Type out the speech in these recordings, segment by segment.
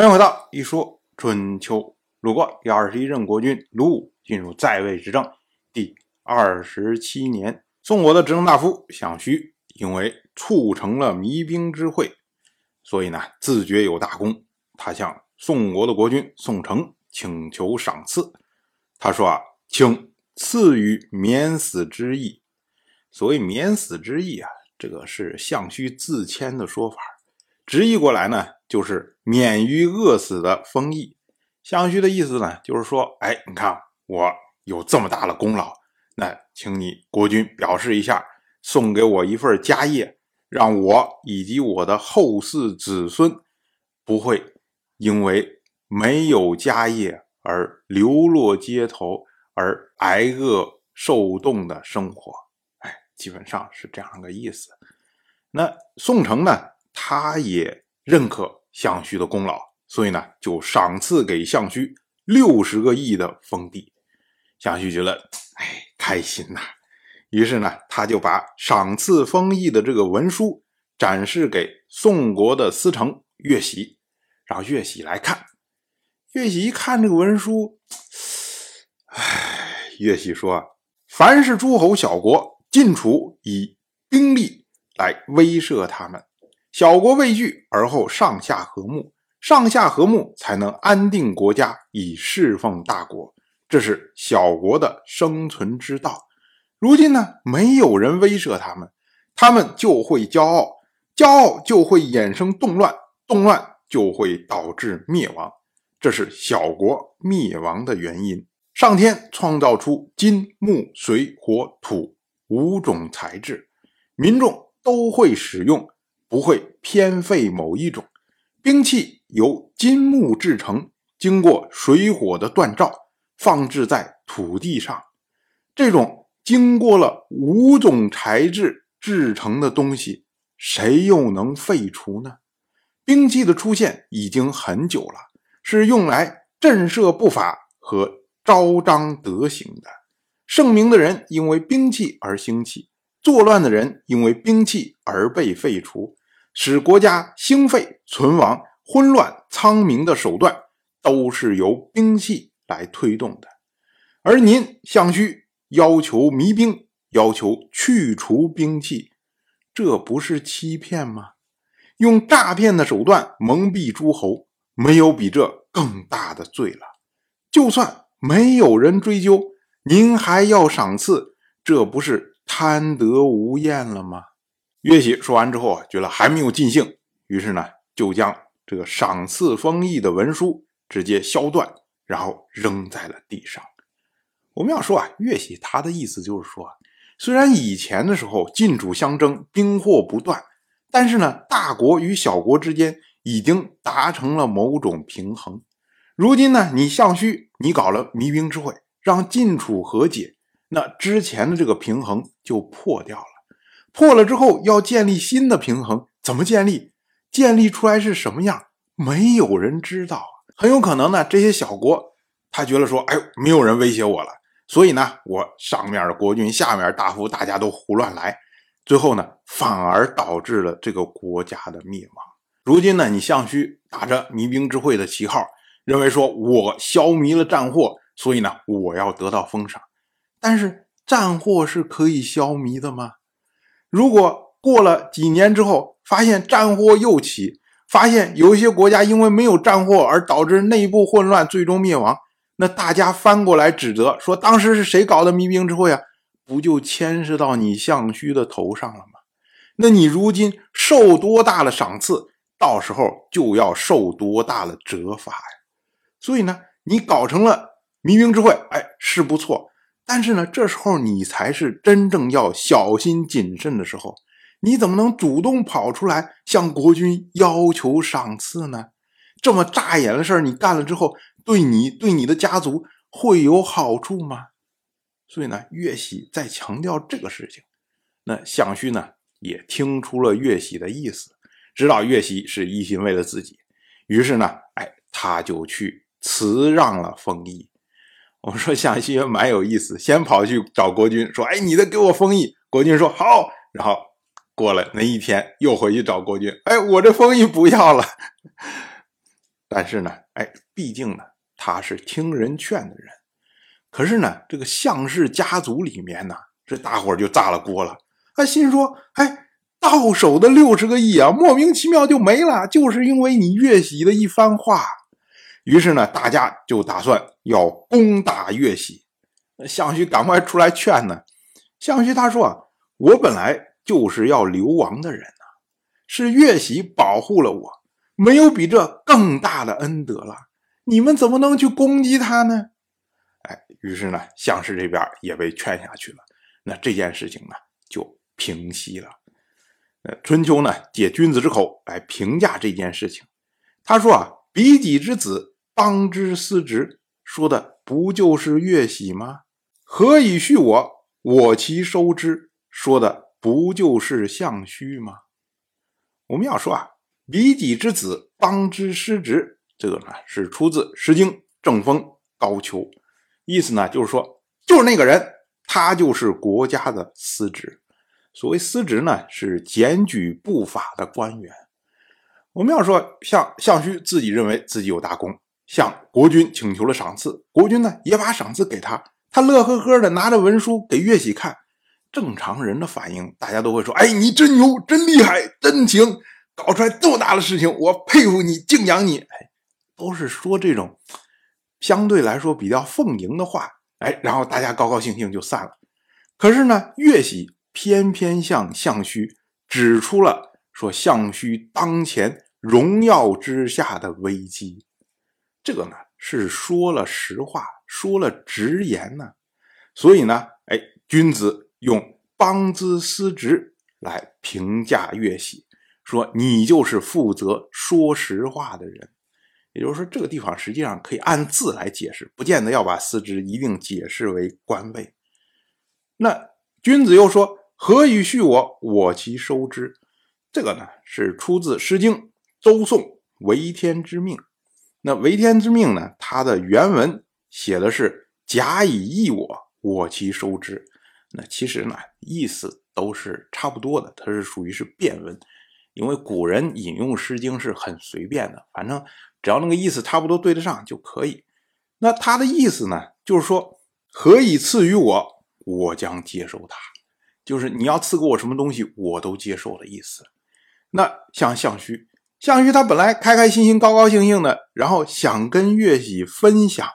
欢迎回到一说春秋。鲁国第二十一任国君鲁武进入在位执政第二十七年，宋国的执政大夫项须因为促成了弭兵之会，所以呢自觉有大功。他向宋国的国君宋城请求赏赐。他说啊，请赐予免死之意。所谓免死之意啊，这个是项须自谦的说法。直译过来呢，就是免于饿死的封邑。项须的意思呢，就是说，哎，你看我有这么大的功劳，那请你国君表示一下，送给我一份家业，让我以及我的后世子孙不会因为没有家业而流落街头，而挨饿受冻的生活。哎，基本上是这样个意思。那宋城呢？他也认可项须的功劳，所以呢，就赏赐给项须六十个亿的封地。项须觉得，哎，开心呐。于是呢，他就把赏赐封邑的这个文书展示给宋国的司城乐喜，让乐喜来看。乐喜一看这个文书，哎，乐喜说：“凡是诸侯小国，晋楚以兵力来威慑他们。”小国畏惧，而后上下和睦，上下和睦才能安定国家，以侍奉大国。这是小国的生存之道。如今呢，没有人威慑他们，他们就会骄傲，骄傲就会衍生动乱，动乱就会导致灭亡。这是小国灭亡的原因。上天创造出金、木、水、火、土五种材质，民众都会使用。不会偏废某一种兵器，由金木制成，经过水火的锻造，放置在土地上。这种经过了五种材质制成的东西，谁又能废除呢？兵器的出现已经很久了，是用来震慑不法和昭彰德行的。盛名的人因为兵器而兴起，作乱的人因为兵器而被废除。使国家兴废存亡、混乱苍明的手段，都是由兵器来推动的。而您项须要求弭兵，要求去除兵器，这不是欺骗吗？用诈骗的手段蒙蔽诸侯，没有比这更大的罪了。就算没有人追究，您还要赏赐，这不是贪得无厌了吗？岳喜说完之后啊，觉得还没有尽兴，于是呢，就将这个赏赐封邑的文书直接削断，然后扔在了地上。我们要说啊，岳喜他的意思就是说，虽然以前的时候晋楚相争，兵祸不断，但是呢，大国与小国之间已经达成了某种平衡。如今呢，你项须你搞了弭兵之会，让晋楚和解，那之前的这个平衡就破掉了。破了之后，要建立新的平衡，怎么建立？建立出来是什么样？没有人知道。很有可能呢，这些小国他觉得说，哎呦，没有人威胁我了，所以呢，我上面的国君、下面大夫大家都胡乱来，最后呢，反而导致了这个国家的灭亡。如今呢，你项须打着弭兵之会的旗号，认为说我消弭了战祸，所以呢，我要得到封赏。但是战祸是可以消弭的吗？如果过了几年之后，发现战祸又起，发现有一些国家因为没有战祸而导致内部混乱，最终灭亡，那大家翻过来指责说当时是谁搞的民兵之会啊？不就牵涉到你项须的头上了吗？那你如今受多大的赏赐，到时候就要受多大的责罚呀。所以呢，你搞成了民兵之会，哎，是不错。但是呢，这时候你才是真正要小心谨慎的时候，你怎么能主动跑出来向国君要求赏赐呢？这么扎眼的事儿，你干了之后，对你对你的家族会有好处吗？所以呢，岳喜在强调这个事情。那项须呢，也听出了岳喜的意思，知道岳喜是一心为了自己，于是呢，哎，他就去辞让了封邑。我们说项须蛮有意思，先跑去找国君说：“哎，你得给我封邑。”国君说：“好。”然后过了那一天，又回去找国君：“哎，我这封邑不要了。”但是呢，哎，毕竟呢，他是听人劝的人。可是呢，这个项氏家族里面呢，这大伙就炸了锅了。他心说：“哎，到手的六十个亿啊，莫名其妙就没了，就是因为你岳喜的一番话。”于是呢，大家就打算要攻打岳喜。项羽赶快出来劝呢。项羽他说：“，我本来就是要流亡的人呐，是岳喜保护了我，没有比这更大的恩德了。你们怎么能去攻击他呢？”哎，于是呢，项氏这边也被劝下去了。那这件事情呢，就平息了。呃，春秋呢，借君子之口来评价这件事情。他说啊，比己之子，邦之司职，说的不就是岳喜吗？何以续我，我其收之，说的不就是项须吗？我们要说啊，比己之子，邦之司职，这个呢是出自《诗经·正风·高丘》。意思呢，就是说，就是那个人，他就是国家的司职。所谓司职呢，是检举不法的官员。我们要说，像项须自己认为自己有大功，向国君请求了赏赐，国君呢也把赏赐给他，他乐呵呵的拿着文书给岳喜看。正常人的反应，大家都会说：“哎，你真牛，真厉害，真行，搞出来这么大的事情，我佩服你，敬仰你。”哎，都是说这种。相对来说比较奉迎的话，哎，然后大家高高兴兴就散了。可是呢，岳喜偏偏向项须指出了说项须当前荣耀之下的危机，这个呢是说了实话，说了直言呢。所以呢，哎，君子用邦之司职来评价岳喜，说你就是负责说实话的人。也就是说，这个地方实际上可以按字来解释，不见得要把司直一定解释为官位。那君子又说：“何以恤我？我其收之。”这个呢是出自《诗经·周颂·为天之命》。那“为天之命”呢，它的原文写的是“甲以役我，我其收之”。那其实呢，意思都是差不多的，它是属于是变文，因为古人引用《诗经》是很随便的，反正。只要那个意思差不多对得上就可以。那他的意思呢，就是说，何以赐予我，我将接受它，就是你要赐给我什么东西，我都接受的意思。那像项须，项羽他本来开开心心、高高兴兴的，然后想跟岳喜分享，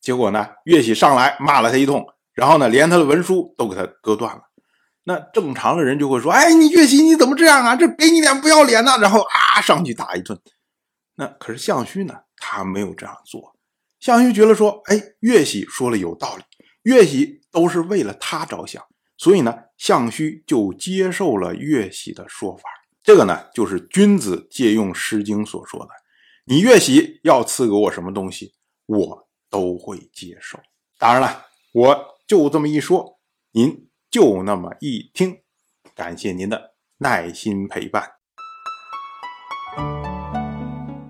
结果呢，岳喜上来骂了他一通，然后呢，连他的文书都给他割断了。那正常的人就会说：“哎，你岳喜你怎么这样啊？这给你脸不要脸呐！”然后啊，上去打一顿。那可是项羽呢？他没有这样做。项羽觉得说：“哎，岳喜说了有道理，岳喜都是为了他着想，所以呢，项羽就接受了岳喜的说法。这个呢，就是君子借用《诗经》所说的：‘你越喜要赐给我什么东西，我都会接受。’当然了，我就这么一说，您就那么一听。感谢您的耐心陪伴。”